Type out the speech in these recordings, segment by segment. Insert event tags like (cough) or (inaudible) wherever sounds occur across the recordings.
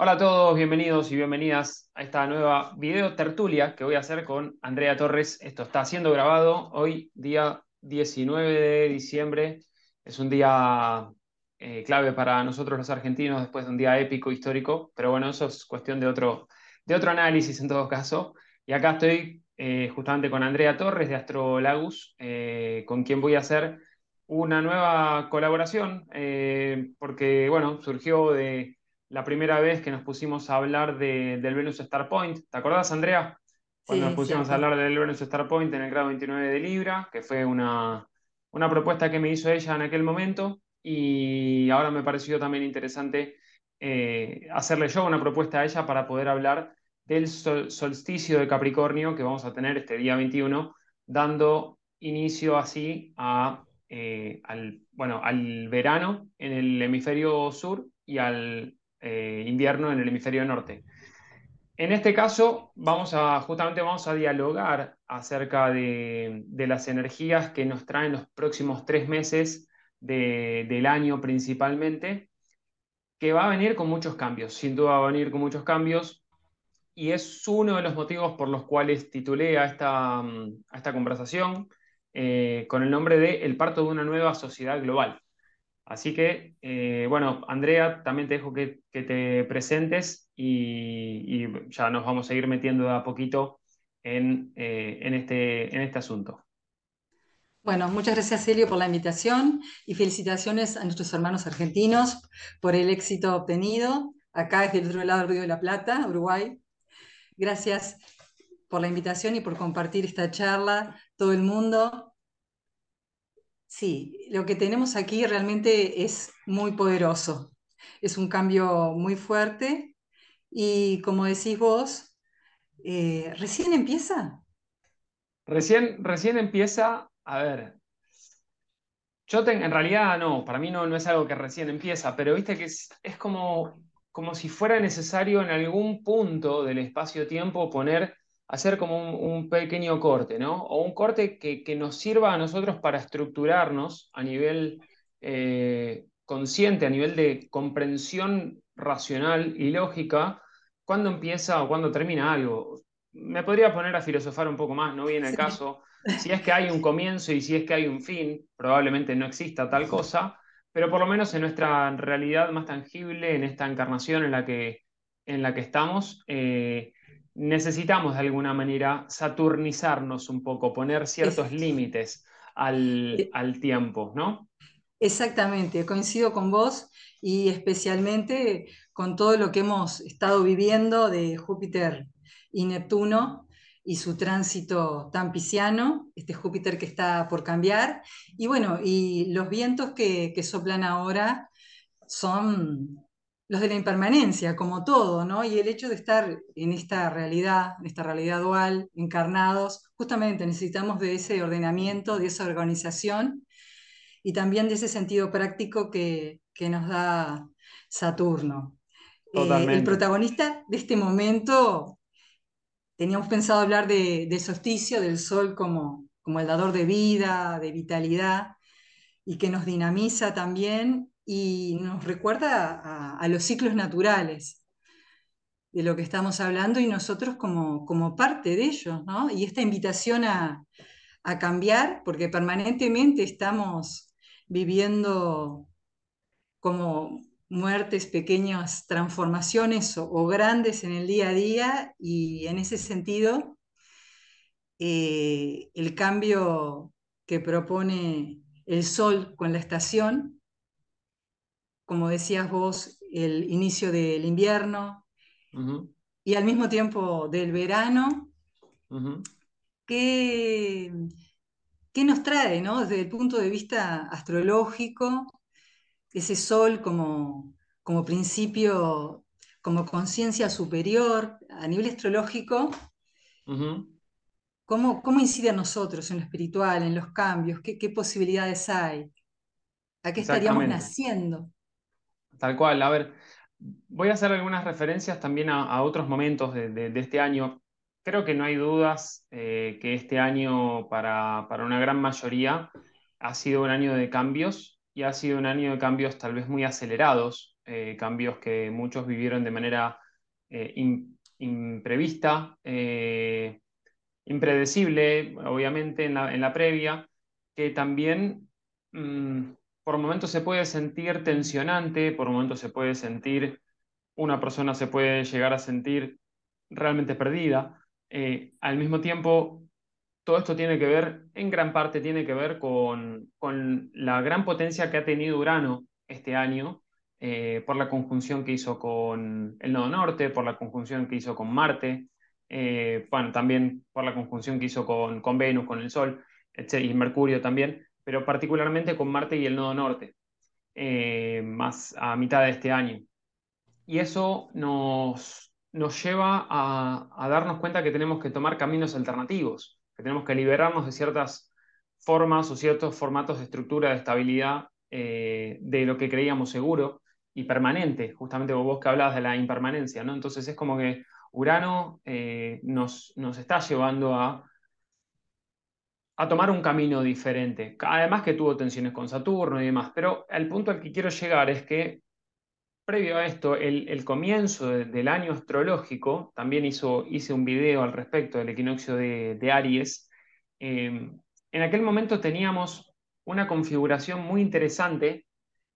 Hola a todos, bienvenidos y bienvenidas a esta nueva video tertulia que voy a hacer con Andrea Torres. Esto está siendo grabado hoy, día 19 de diciembre. Es un día eh, clave para nosotros los argentinos después de un día épico, histórico, pero bueno, eso es cuestión de otro, de otro análisis en todo caso. Y acá estoy eh, justamente con Andrea Torres de Astrolagus, eh, con quien voy a hacer una nueva colaboración, porque bueno, surgió de la primera vez que nos pusimos a hablar del Venus Star Point. ¿Te acordás, Andrea? Cuando nos pusimos a hablar del Venus Star Point en el grado 29 de Libra, que fue una, una propuesta que me hizo ella en aquel momento, y ahora me pareció también interesante eh, hacerle yo una propuesta a ella para poder hablar del solsticio de Capricornio que vamos a tener este día 21, dando inicio así a, eh, al, bueno, al verano en el hemisferio sur y al eh, invierno en el hemisferio norte. En este caso, vamos a, justamente vamos a dialogar acerca de, las energías que nos traen los próximos tres meses del año principalmente, que va a venir con muchos cambios, sin duda va a venir con muchos cambios, y es uno de los motivos por los cuales titulé a esta, conversación eh, con el nombre de El parto de una nueva sociedad global. Así que, eh, bueno, Andrea, también te dejo que, te presentes y, ya nos vamos a ir metiendo de a poquito en, eh, este, en este asunto. Bueno, muchas gracias Celio por la invitación y felicitaciones a nuestros hermanos argentinos por el éxito obtenido acá desde el otro lado del Río de la Plata, Uruguay. Gracias por la invitación y por compartir esta charla todo el mundo. Sí, lo que tenemos aquí realmente es muy poderoso. Es un cambio muy fuerte y como decís vos, eh, recién empieza. Recién, recién empieza, a ver, yo en realidad no, para mí no, no es algo que recién empieza, pero viste que es, como, como si fuera necesario en algún punto del espacio-tiempo poner hacer como un, pequeño corte, ¿no? O un corte que, nos sirva a nosotros para estructurarnos a nivel eh, consciente, a nivel de comprensión racional y lógica, cuándo empieza o cuándo termina algo. Me podría poner a filosofar un poco más, no viene el caso. (laughs) Si es que hay un comienzo y si es que hay un fin, probablemente no exista tal cosa, pero por lo menos en nuestra realidad más tangible, en esta encarnación en la que, en la que estamos, eh, necesitamos de alguna manera saturnizarnos un poco, poner ciertos límites al, al, tiempo, ¿no? Exactamente, coincido con vos y especialmente con todo lo que hemos estado viviendo de Júpiter y Neptuno y su tránsito tan pisciano, este Júpiter que está por cambiar, y bueno, y los vientos que, que soplan ahora son los de la impermanencia, como todo, ¿no? Y el hecho de estar en esta realidad, en esta realidad dual, encarnados, justamente necesitamos de ese ordenamiento, de esa organización y también de ese sentido práctico que, nos da Saturno. Eh, el protagonista de este momento, teníamos pensado hablar de, del solsticio, del sol como, como el dador de vida, de vitalidad, y que nos dinamiza también y nos recuerda a, los ciclos naturales de lo que estamos hablando y nosotros como, como parte de ellos, ¿no? Y esta invitación a, cambiar, porque permanentemente estamos viviendo como muertes, pequeñas transformaciones o, grandes en el día a día y en ese sentido eh, el cambio que propone el sol con la estación como decías vos, el inicio del invierno y al mismo tiempo del verano, ¿qué, nos trae ¿no? desde el punto de vista astrológico ese sol como, como principio, como conciencia superior a nivel astrológico? ¿Cómo, incide a nosotros en lo espiritual, en los cambios? ¿Qué, qué posibilidades hay? ¿A qué estaríamos naciendo? Tal cual, a ver, voy a hacer algunas referencias también a, otros momentos de, este año. Creo que no hay dudas eh, que este año para, una gran mayoría ha sido un año de cambios y ha sido un año de cambios tal vez muy acelerados eh, cambios que muchos vivieron de manera eh, imprevista, impredecible, obviamente, en la, previa, que también mm, por momentos se puede sentir tensionante, por momentos se puede sentir, una persona se puede llegar a sentir realmente perdida. al mismo tiempo, todo esto tiene que ver, en gran parte tiene que ver con, la gran potencia que ha tenido Urano este año, eh, por la conjunción que hizo con el nodo norte, por la conjunción que hizo con Marte, eh, bueno, también por la conjunción que hizo con, con Venus, con el Sol, y Mercurio también, pero particularmente con Marte y el nodo norte, eh, más a mitad de este año. Y eso nos, nos lleva a, darnos cuenta que tenemos que tomar caminos alternativos que tenemos que liberarnos de ciertas formas o ciertos formatos de estructura de estabilidad eh, de lo que creíamos seguro y permanente, justamente vos que hablabas de la impermanencia, ¿no? Entonces es como que Urano eh, nos, nos está llevando a, a tomar un camino diferente, además que tuvo tensiones con Saturno y demás, pero el punto al que quiero llegar es que previo a esto, el, comienzo del año astrológico, también hizo, hice un video al respecto del equinoccio de, Aries, eh, en aquel momento teníamos una configuración muy interesante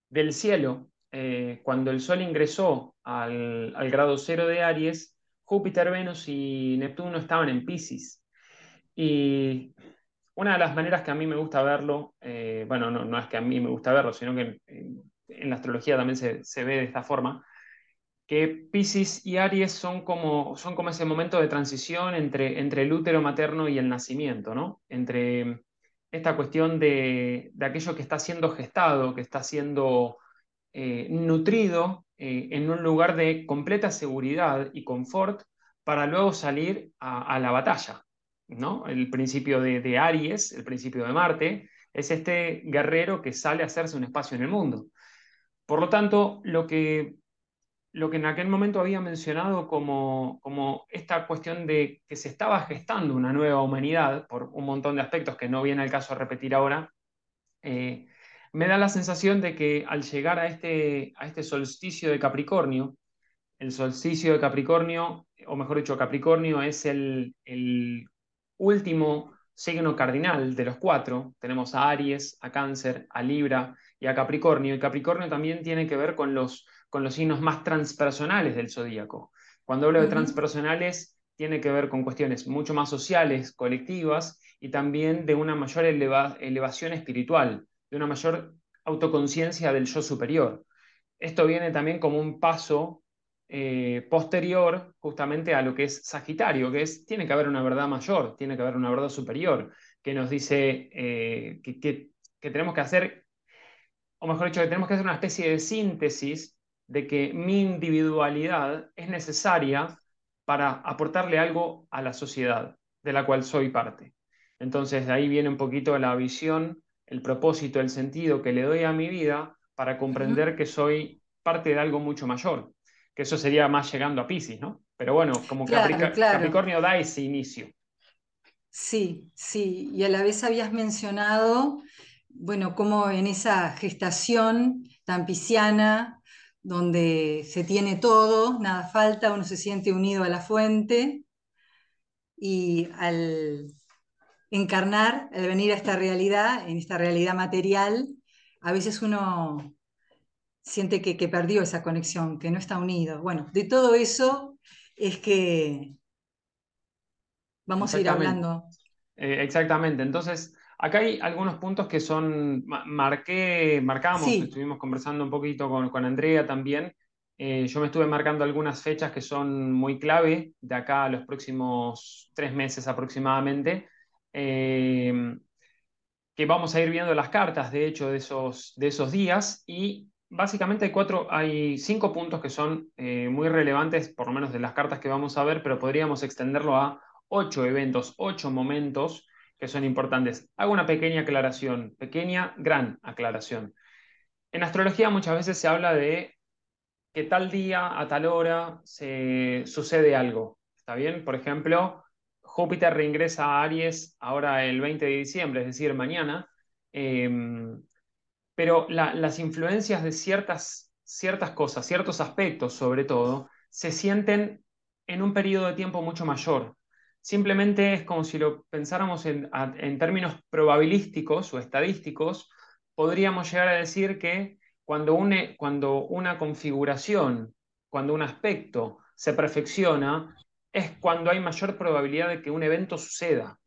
del cielo. Eh, cuando el Sol ingresó al, grado cero de Aries, Júpiter, Venus y Neptuno estaban en Pisces. Y una de las maneras que a mí me gusta verlo, eh, bueno, no, no, es que a mí me gusta verlo, sino que en la astrología también se, ve de esta forma, que Pisces y Aries son como, son como ese momento de transición entre, entre el útero materno y el nacimiento, ¿no? Entre esta cuestión de, aquello que está siendo gestado, que está siendo eh, nutrido eh, en un lugar de completa seguridad y confort para luego salir a, la batalla. ¿No? El principio de, Aries, el principio de Marte, es este guerrero que sale a hacerse un espacio en el mundo. Por lo tanto, lo que, lo que en aquel momento había mencionado como, como esta cuestión de que se estaba gestando una nueva humanidad, por un montón de aspectos que no viene al caso a repetir ahora, eh, me da la sensación de que al llegar a este, a este solsticio de Capricornio, el solsticio de Capricornio, o mejor dicho, Capricornio es el último signo cardinal de los cuatro. Tenemos a Aries, a Cáncer, a Libra y a Capricornio. Y Capricornio también tiene que ver con los, con los signos más transpersonales del zodíaco. Cuando hablo de transpersonales, tiene que ver con cuestiones mucho más sociales, colectivas, y también de una mayor elevación espiritual, de una mayor autoconciencia del yo superior. Esto viene también como un paso eh, posterior justamente a lo que es Sagitario, que es, tiene que haber una verdad mayor, tiene que haber una verdad superior, que nos dice eh, que, que, tenemos que hacer o mejor dicho, que tenemos que hacer una especie de síntesis de que mi individualidad es necesaria para aportarle algo a la sociedad de la cual soy parte. Entonces, de ahí viene un poquito la visión, el propósito, el sentido que le doy a mi vida para comprender que soy parte de algo mucho mayor. Que eso sería más llegando a Pisces, ¿no? Pero bueno, como Capricornio da ese inicio. Sí, sí, y a la vez habías mencionado bueno, como en esa gestación tan pisciana, donde se tiene todo, nada falta, uno se siente unido a la fuente y al encarnar, al venir a esta realidad, en esta realidad material, a veces uno siente que, perdió esa conexión, que no está unido. Bueno, de todo eso es que vamos a ir hablando. Eh, exactamente, entonces Acá hay algunos puntos que son, marqué, marcamos, estuvimos conversando un poquito con, Andrea también. Eh, yo me estuve marcando algunas fechas que son muy clave de acá a los próximos tres meses aproximadamente, eh, que vamos a ir viendo las cartas, de hecho, de esos, de esos días y básicamente hay, cuatro, hay cinco puntos que son eh, muy relevantes, por lo menos de las cartas que vamos a ver, pero podríamos extenderlo a ocho eventos, ocho momentos que son importantes. Hago una pequeña aclaración, pequeña, gran aclaración. En astrología muchas veces se habla de que tal día, a tal hora, se sucede algo. ¿Está bien? Por ejemplo, Júpiter reingresa a Aries ahora el 20 de diciembre, es decir, mañana. Em, pero las influencias de ciertas ciertas cosas, ciertos aspectos sobre todo, se sienten en un periodo de tiempo mucho mayor. Simplemente es como si lo pensáramos en, términos probabilísticos o estadísticos, podríamos llegar a decir que cuando, cuando una configuración, cuando un aspecto se perfecciona, es cuando hay mayor probabilidad de que un evento suceda.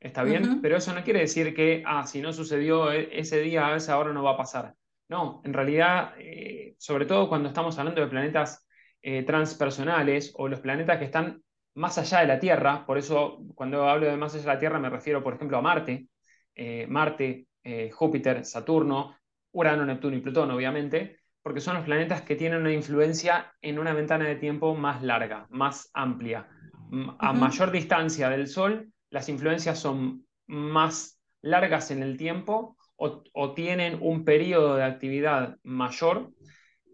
¿Está bien? Pero eso no quiere decir que, ah, si no sucedió e, ese día, a esa hora no va a pasar. No, en realidad, eh, sobre todo cuando estamos hablando de planetas eh, transpersonales o los planetas que están más allá de la Tierra, por eso cuando hablo de más allá de la Tierra me refiero, por ejemplo, a Marte, eh, Marte, Júpiter, Saturno, Urano, Neptuno y Plutón, obviamente, porque son los planetas que tienen una influencia en una ventana de tiempo más larga, más amplia. A mayor distancia del Sol, las influencias son más largas en el tiempo o, tienen un periodo de actividad mayor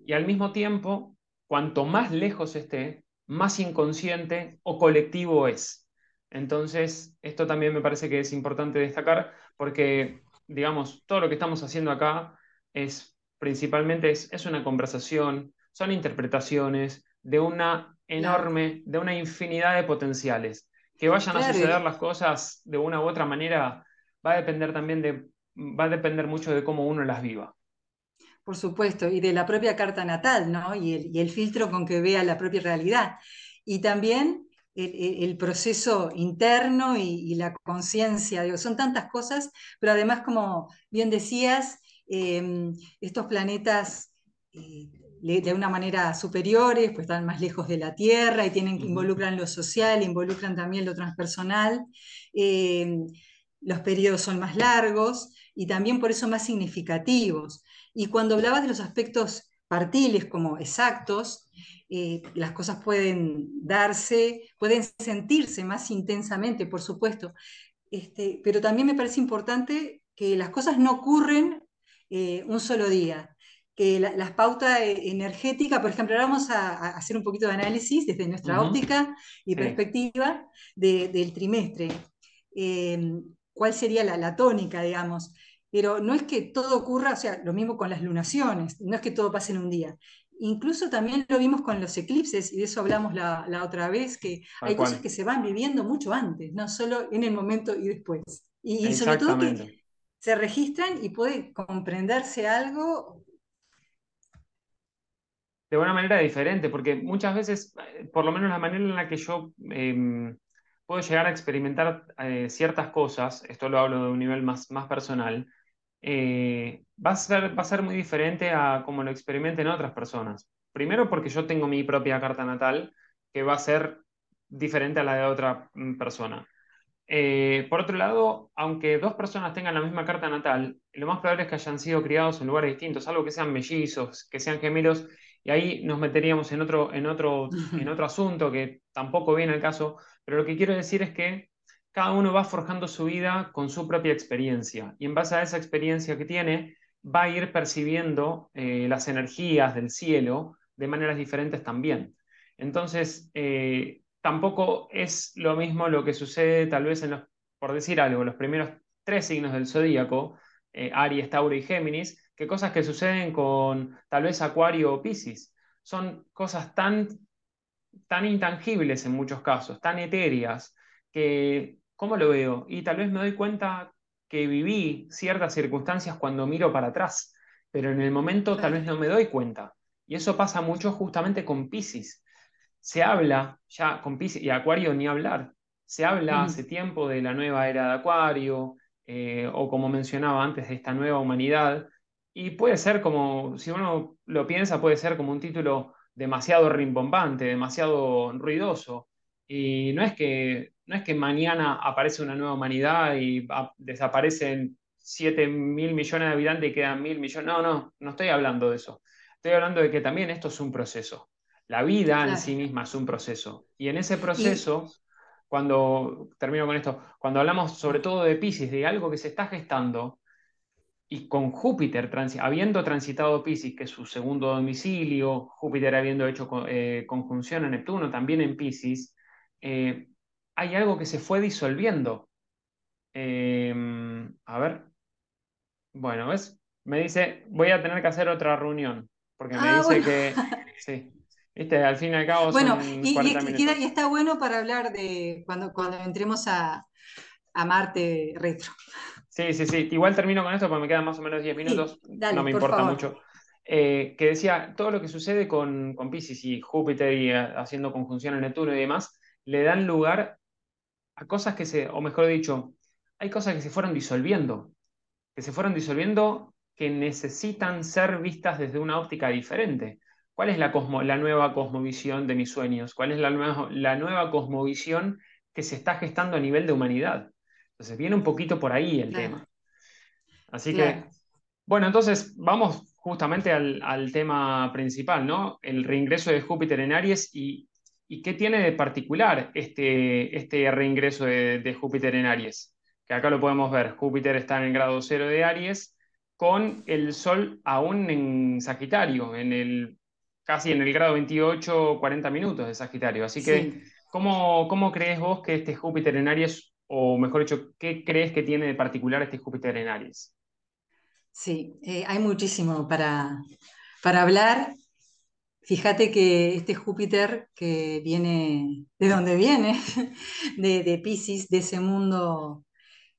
y al mismo tiempo, cuanto más lejos esté, más inconsciente o colectivo es. Entonces, esto también me parece que es importante destacar porque, digamos, todo lo que estamos haciendo acá es principalmente es, una conversación, son interpretaciones de una enorme, de una infinidad de potenciales. Que vayan a suceder las cosas de una u otra manera va a depender también de, va a depender mucho de cómo uno las viva. Por supuesto, y de la propia carta natal, ¿no? Y el, filtro con que vea la propia realidad. Y también el, proceso interno y, la conciencia, son tantas cosas, pero además, como bien decías, Em, estos planetas eh, de una manera superiores, pues están más lejos de la Tierra y tienen, involucran lo social, involucran también lo transpersonal. Em, los periodos son más largos y también por eso más significativos. Y cuando hablabas de los aspectos partiles como exactos, eh, las cosas pueden darse, pueden sentirse más intensamente, por supuesto. Este, pero también me parece importante que las cosas no ocurren eh, un solo día. Que las pautas e, energéticas, por ejemplo, ahora vamos a, hacer un poquito de análisis desde nuestra óptica y perspectiva del trimestre. Em, ¿Cuál sería la, tónica, digamos? Pero no es que todo ocurra, o sea, lo mismo con las lunaciones, no es que todo pase en un día. Incluso también lo vimos con los eclipses, y de eso hablamos la, otra vez, que hay cosas que se van viviendo mucho antes, no solo en el momento y después. Y, y sobre todo que se registran y puede comprenderse algo. De una manera diferente, porque muchas veces, eh, por lo menos la manera en la que yo em, puedo llegar a experimentar eh, ciertas cosas, esto lo hablo de un nivel más, más personal, eh, va, a ser, va a ser muy diferente a como lo experimenten otras personas. Primero porque yo tengo mi propia carta natal, que va a ser diferente a la de otra mm, persona. Eh, por otro lado, aunque dos personas tengan la misma carta natal, lo más probable es que hayan sido criados en lugares distintos, algo que sean mellizos, que sean gemelos, y ahí nos meteríamos en otro, en otro, en otro asunto que tampoco viene al caso, pero lo que quiero decir es que cada uno va forjando su vida con su propia experiencia, y en base a esa experiencia que tiene, va a ir percibiendo eh, las energías del cielo de maneras diferentes también. Entonces, eh, tampoco es lo mismo lo que sucede tal vez en los, por decir algo, los primeros tres signos del zodíaco, eh, Aries, Tauro y Géminis, que cosas que suceden con tal vez Acuario o Piscis. Son cosas tan, tan intangibles en muchos casos, tan etéreas, que, ¿cómo lo veo? Y tal vez me doy cuenta que viví ciertas circunstancias cuando miro para atrás, pero en el momento tal vez no me doy cuenta. Y eso pasa mucho justamente con Piscis se habla ya con Pisces y Acuario ni hablar. Se habla hace tiempo de la nueva era de Acuario, eh, o como mencionaba antes, de esta nueva humanidad. Y puede ser como, si uno lo piensa, puede ser como un título demasiado rimbombante, demasiado ruidoso. Y no es que, no es que mañana aparece una nueva humanidad y desaparecen 7 mil millones de habitantes y quedan mil millones. No, no, no estoy hablando de eso. Estoy hablando de que también esto es un proceso. La vida en sí misma es un proceso. Y en ese proceso, cuando, termino con esto, cuando hablamos sobre todo de Pisces, de algo que se está gestando, y con Júpiter, habiendo transitado Pisces, que es su segundo domicilio, Júpiter habiendo hecho eh, conjunción a Neptuno, también en Pisces, eh, hay algo que se fue disolviendo. Em, a ver. Bueno, ¿ves? Me dice, voy a tener que hacer otra reunión. porque me ah, dice que, (laughs) sí, viste, al fin y al cabo bueno, y, 40 y, está bueno para hablar de cuando, cuando entremos a, a Marte retro. Sí, sí, sí. Igual termino con esto porque me quedan más o menos 10 minutos. no me importa mucho. Eh, que decía, todo lo que sucede con, con Pisces y Júpiter y eh, haciendo conjunción en Neptuno y demás, le dan lugar a cosas que se, o mejor dicho, hay cosas que se fueron disolviendo, que se fueron disolviendo que necesitan ser vistas desde una óptica diferente. ¿Cuál es la, la nueva cosmovisión de mis sueños? ¿Cuál es la nueva, la nueva cosmovisión que se está gestando a nivel de humanidad? Entonces viene un poquito por ahí el tema. Así que, bueno, entonces vamos justamente al, tema principal, ¿no? El reingreso de Júpiter en Aries y, qué tiene de particular este, este reingreso de, Júpiter en Aries. Que acá lo podemos ver, Júpiter está en el grado cero de Aries con el Sol aún en Sagitario, en el, casi en el grado 28, 40 minutos de Sagitario. Así que, ¿cómo, ¿cómo crees vos que este Júpiter en Aries o mejor dicho, ¿qué crees que tiene de particular este Júpiter en Aries? Sí, eh, hay muchísimo para, para hablar. Fíjate que este Júpiter que viene, ¿de dónde viene? (laughs) De, de Pisces, de ese mundo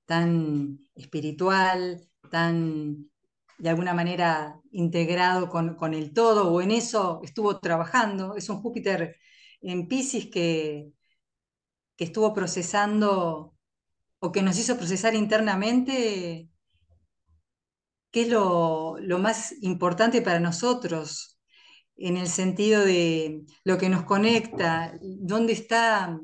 tan espiritual, tan de alguna manera integrado con, con, el todo, o en eso estuvo trabajando. Es un Júpiter en Pisces que, que estuvo procesando o que nos hizo procesar internamente qué es lo, más importante para nosotros, en el sentido de lo que nos conecta, dónde está,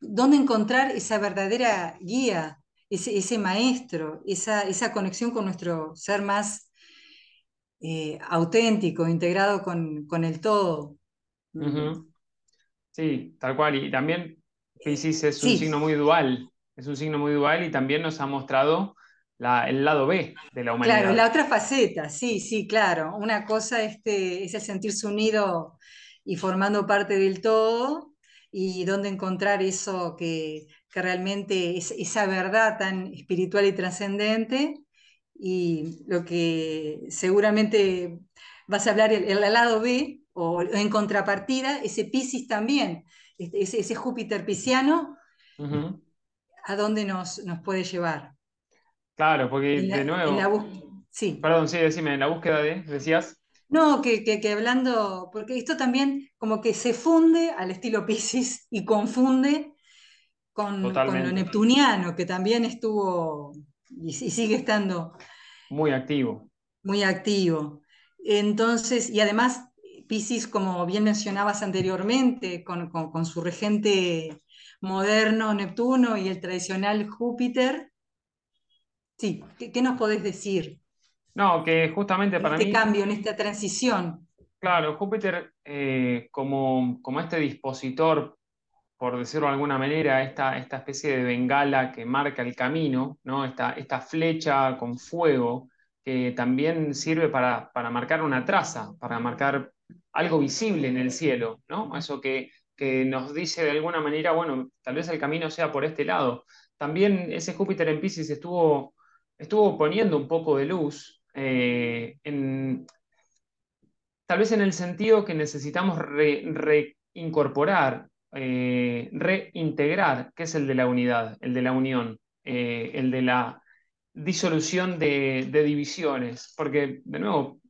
dónde encontrar esa verdadera guía, ese, maestro, esa, conexión con nuestro ser más eh, auténtico, integrado con, el todo. Sí, tal cual. Y también Pisces es un signo muy dual es un signo muy dual y también nos ha mostrado el lado B de la humanidad. Claro, la otra faceta, sí, sí, claro. Una cosa este, es el sentirse unido y formando parte del todo y dónde encontrar eso que, realmente es esa verdad tan espiritual y trascendente y lo que seguramente vas a hablar el, el lado B o en contrapartida, ese Piscis también, este, ese, ese Júpiter pisciano, a dónde nos, nos puede llevar. Claro, porque de nuevo. sí. Perdón, sí, decime, en la búsqueda de, decías. No, que, que, hablando, porque esto también como que se funde al estilo Pisces y confunde con, lo neptuniano, que también estuvo y, sigue estando. Muy activo. Muy activo. Entonces, y además, Pisces, como bien mencionabas anteriormente, con, con su regente moderno Neptuno y el tradicional Júpiter. Sí, ¿qué, nos podés decir? No, que justamente para este mí... Este cambio, en esta transición. Claro, Júpiter eh, como, como este dispositor, por decirlo de alguna manera, esta, esta especie de bengala que marca el camino, ¿no? esta, esta flecha con fuego, que también sirve para, para marcar una traza, para marcar algo visible en el cielo, ¿no? Eso que que nos dice de alguna manera, bueno, tal vez el camino sea por este lado. También ese Júpiter en Pisces estuvo, estuvo poniendo un poco de luz, eh, tal vez en el sentido que necesitamos reincorporar, eh, reintegrar, que es el de la unidad, el de la unión, eh, el de la disolución de, de divisiones, porque de nuevo,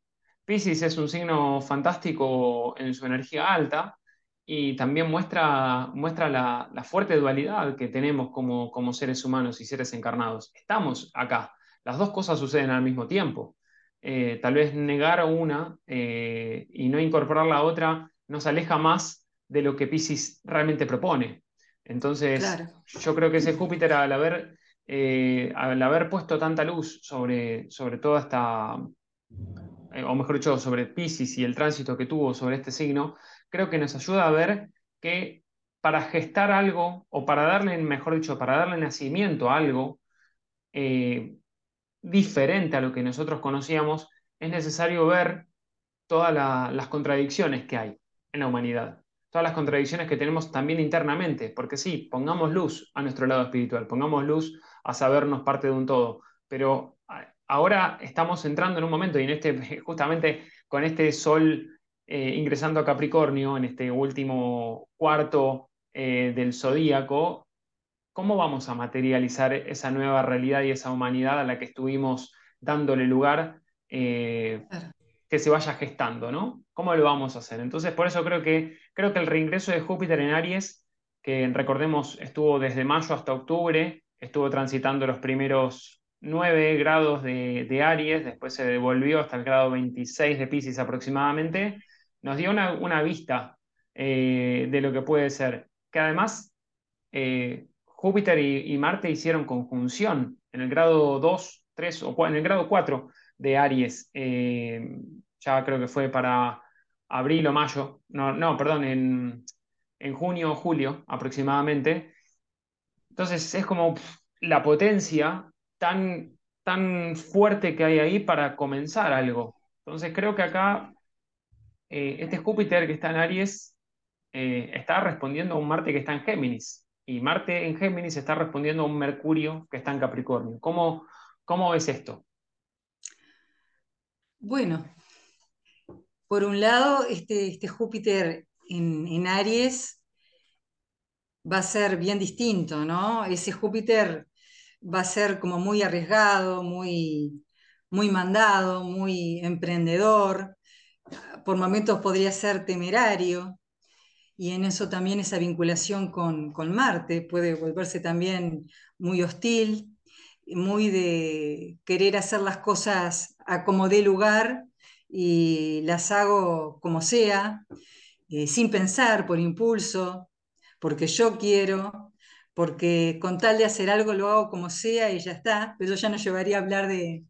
Pisces es un signo fantástico en su energía alta, y también muestra, muestra la, fuerte dualidad que tenemos como, como seres humanos y seres encarnados. Estamos acá, las dos cosas suceden al mismo tiempo. Eh, tal vez negar una eh, y no incorporar la otra nos aleja más de lo que Pisces realmente propone. Entonces, yo creo que ese Júpiter, al haber, eh, al haber puesto tanta luz sobre, sobre toda esta, o mejor dicho, sobre Pisces y el tránsito que tuvo sobre este signo, creo que nos ayuda a ver que para gestar algo, o para darle, mejor dicho, para darle nacimiento a algo eh, diferente a lo que nosotros conocíamos, es necesario ver todas las contradicciones que hay en la humanidad, todas las contradicciones que tenemos también internamente, porque sí, pongamos luz a nuestro lado espiritual, pongamos luz a sabernos parte de un todo, pero ahora estamos entrando en un momento y en este (laughs) justamente con este Sol eh, ingresando a Capricornio en este último cuarto eh, del zodíaco, ¿cómo vamos a materializar esa nueva realidad y esa humanidad a la que estuvimos dándole lugar eh, que se vaya gestando, ¿no? ¿Cómo lo vamos a hacer? Entonces, por eso creo que, creo que el reingreso de Júpiter en Aries, que recordemos estuvo desde mayo hasta octubre, estuvo transitando los primeros 9 grados de, Aries, después se devolvió hasta el grado 26 de Pisces aproximadamente, nos dio una, vista eh, de lo que puede ser, que además eh, Júpiter y, Marte hicieron conjunción en el grado 2, 3 o en el grado 4 de Aries, eh, ya creo que fue para abril o mayo, no, no perdón, en, en junio o julio aproximadamente. Entonces es como la potencia tan, tan fuerte que hay ahí para comenzar algo. Entonces creo que acá eh, este Júpiter que está en Aries eh, está respondiendo a un Marte que está en Géminis. Y Marte en Géminis está respondiendo a un Mercurio que está en Capricornio. ¿Cómo, cómo es esto? Bueno, por un lado, este, este Júpiter en, en, Aries va a ser bien distinto, ¿no? Ese Júpiter va a ser como muy arriesgado, muy, muy mandado, muy emprendedor, por momentos podría ser temerario, y en eso también esa vinculación con, Marte puede volverse también muy hostil, muy de querer hacer las cosas a como dé lugar y las hago como sea, eh, sin pensar, por impulso, porque yo quiero, porque con tal de hacer algo lo hago como sea y ya está, pero ya nos llevaría a hablar de,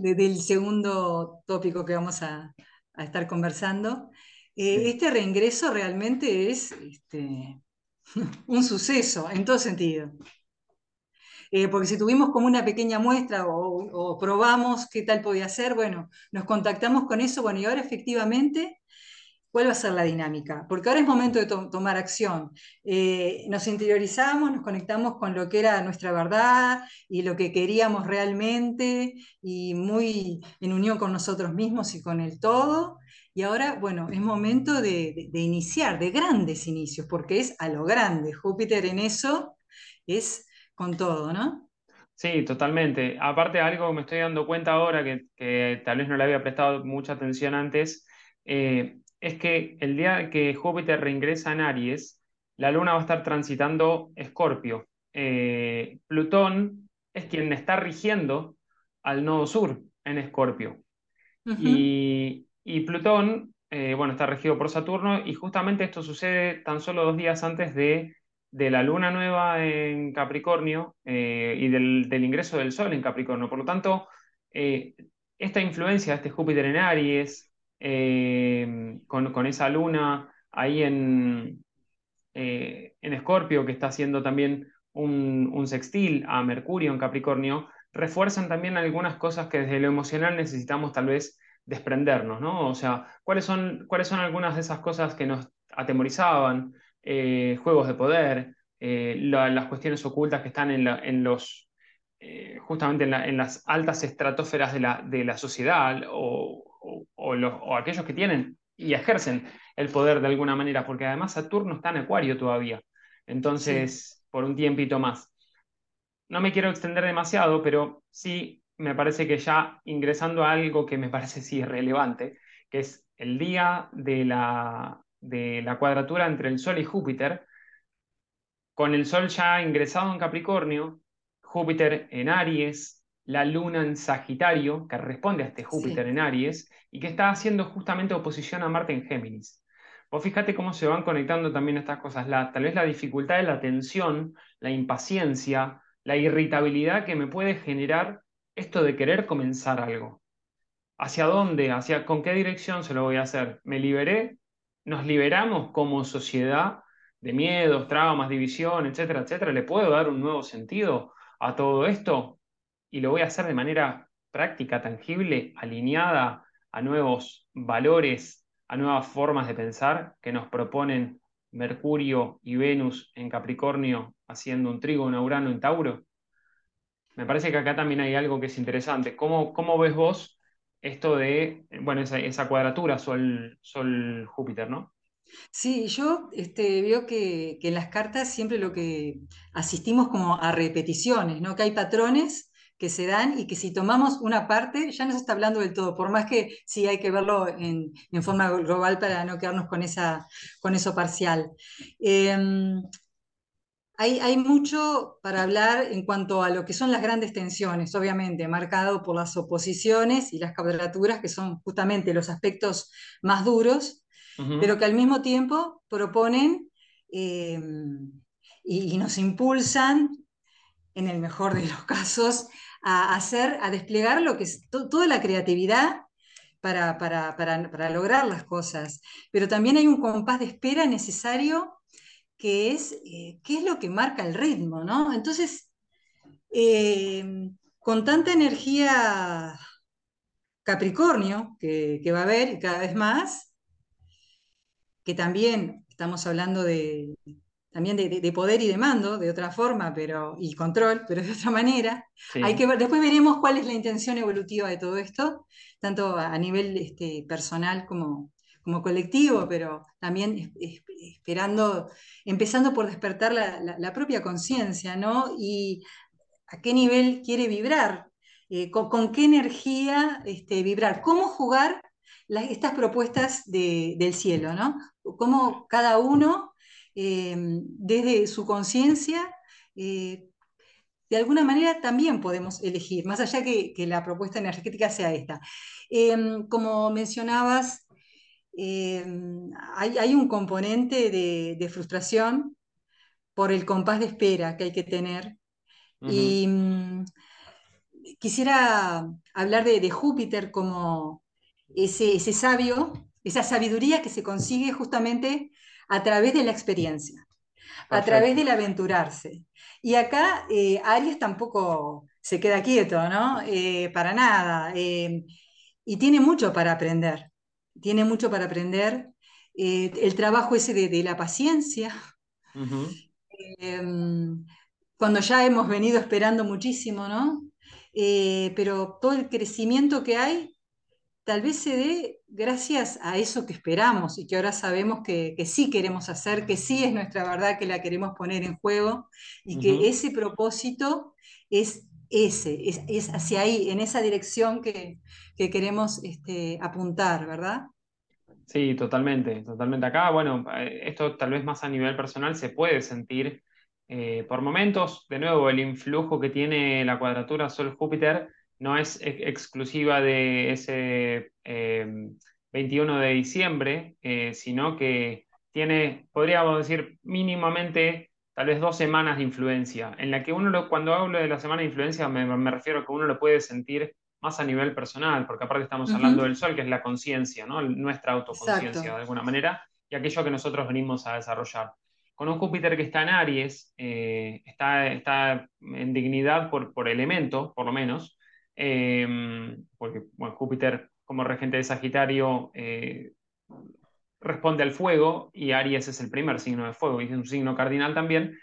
del segundo tópico que vamos a, estar conversando. Eh, este reingreso realmente es este, (laughs) un suceso en todo sentido. Eh, porque si tuvimos como una pequeña muestra o, o, probamos qué tal podía ser, bueno, nos contactamos con eso, bueno, y ahora efectivamente ¿Cuál va a ser la dinámica? Porque ahora es momento de tomar acción. Eh, nos interiorizamos, nos conectamos con lo que era nuestra verdad y lo que queríamos realmente y muy en unión con nosotros mismos y con el todo. Y ahora, bueno, es momento de, iniciar, de grandes inicios, porque es a lo grande. Júpiter en eso es con todo, ¿no? Sí, totalmente. Aparte, algo me estoy dando cuenta ahora que, que tal vez no le había prestado mucha atención antes. Eh, es que el día que Júpiter reingresa en Aries, la Luna va a estar transitando Escorpio. Eh, Plutón es quien está rigiendo al nodo sur en Escorpio. y, Plutón, eh, bueno, está regido por Saturno y justamente esto sucede tan solo dos días antes de, de la luna nueva en Capricornio eh, y del, del, ingreso del Sol en Capricornio. Por lo tanto, esta influencia de este Júpiter en Aries, eh, con, esa luna ahí en, eh, en Escorpio, que está haciendo también un, sextil a Mercurio en Capricornio, refuerzan también algunas cosas que desde lo emocional necesitamos tal vez desprendernos, ¿no? O sea, ¿cuáles son, cuáles son algunas de esas cosas que nos atemorizaban? Eh, juegos de poder, las cuestiones ocultas que están en, en los, justamente en, las altas estratosferas de la, de la sociedad o, o, aquellos que tienen y ejercen el poder de alguna manera, porque además Saturno está en Acuario todavía. Entonces, por un tiempito más. No me quiero extender demasiado, pero sí me parece que ya ingresando a algo que me parece sí relevante, que es el día de la, de la cuadratura entre el Sol y Júpiter, con el Sol ya ingresado en Capricornio, Júpiter en Aries, la luna en Sagitario, que responde a este Júpiter en Aries, y que está haciendo justamente oposición a Marte en Géminis. Vos fíjate cómo se van conectando también estas cosas, la, tal vez la dificultad de la tensión, la impaciencia, la irritabilidad que me puede generar esto de querer comenzar algo. ¿Hacia dónde? ¿Hacia con qué dirección se lo voy a hacer? ¿Me liberé? ¿Nos liberamos como sociedad de miedos, traumas, división, etcétera, etcétera? ¿Le puedo dar un nuevo sentido a todo esto? Y lo voy a hacer de manera práctica, tangible, alineada a nuevos valores, a nuevas formas de pensar que nos proponen Mercurio y Venus en Capricornio haciendo un trigo, un Urano en Tauro. Me parece que acá también hay algo que es interesante. ¿Cómo, cómo ves vos esto de, bueno, esa, cuadratura Sol-Júpiter, ¿no? Sí, yo este, veo que, que, en las cartas siempre lo que asistimos como a repeticiones, ¿no? Que hay patrones que se dan y que si tomamos una parte ya no se está hablando del todo, por más que sí hay que verlo en, forma global para no quedarnos con, esa, con eso parcial. Em, hay, mucho para hablar en cuanto a lo que son las grandes tensiones, obviamente, marcado por las oposiciones y las cuadraturas, que son justamente los aspectos más duros, pero que al mismo tiempo proponen em, y, nos impulsan, en el mejor de los casos, a hacer, a desplegar lo que es toda la creatividad para, para, lograr las cosas. Pero también hay un compás de espera necesario que es eh, es lo que marca el ritmo, ¿no? Entonces, eh, con tanta energía Capricornio que, va a haber cada vez más, que también estamos hablando de, también de, poder y de mando, de otra forma, pero, y control, (laughs) pero de otra manera. Hay que después veremos cuál es la intención evolutiva de todo esto, tanto a nivel este, personal como, como colectivo, pero también esperando, empezando por despertar la, propia conciencia, ¿no? Y a qué nivel quiere vibrar, eh, con, qué energía este, vibrar, cómo jugar estas propuestas del cielo, ¿no? Cómo cada uno, eh, desde su conciencia, eh, de alguna manera también podemos elegir, más allá que, que la propuesta energética sea esta. como mencionabas, eh, hay, un componente de, frustración por el compás de espera que hay que tener. Y mm, quisiera hablar de, Júpiter como ese, sabio, esa sabiduría que se consigue justamente a través de la experiencia, a través del aventurarse. Y acá eh, Aries tampoco se queda quieto, ¿no? Eh, para nada. y tiene mucho para aprender tiene mucho para aprender. Eh, el trabajo ese de, la paciencia, em, cuando ya hemos venido esperando muchísimo, ¿no? Eh, pero todo el crecimiento que hay tal vez se dé gracias a eso que esperamos y que ahora sabemos que, sí queremos hacer, que sí es nuestra verdad, que la queremos poner en juego y que ese propósito es ese, es, hacia ahí, en esa dirección que, queremos este, apuntar, ¿verdad? Sí, totalmente, totalmente. Acá, bueno, eh, esto tal vez más a nivel personal se puede sentir eh, por momentos, de nuevo, el influjo que tiene la cuadratura Sol-Júpiter no es exclusiva de ese 21 em, de diciembre, eh, sino que tiene, podríamos decir, mínimamente tal vez dos semanas de influencia, en la que uno, cuando hablo de la semana de influencia, me, refiero a que uno lo puede sentir más a nivel personal, porque aparte estamos hablando del sol, que es la conciencia, ¿no? nuestra autoconciencia de alguna manera, y aquello que nosotros venimos a desarrollar. Con un Júpiter que está en Aries, eh, está, está en dignidad por, por elemento, por lo menos, em, porque bueno, Júpiter como regente de Sagitario eh, responde al fuego y Aries es el primer signo de fuego y es un signo cardinal también,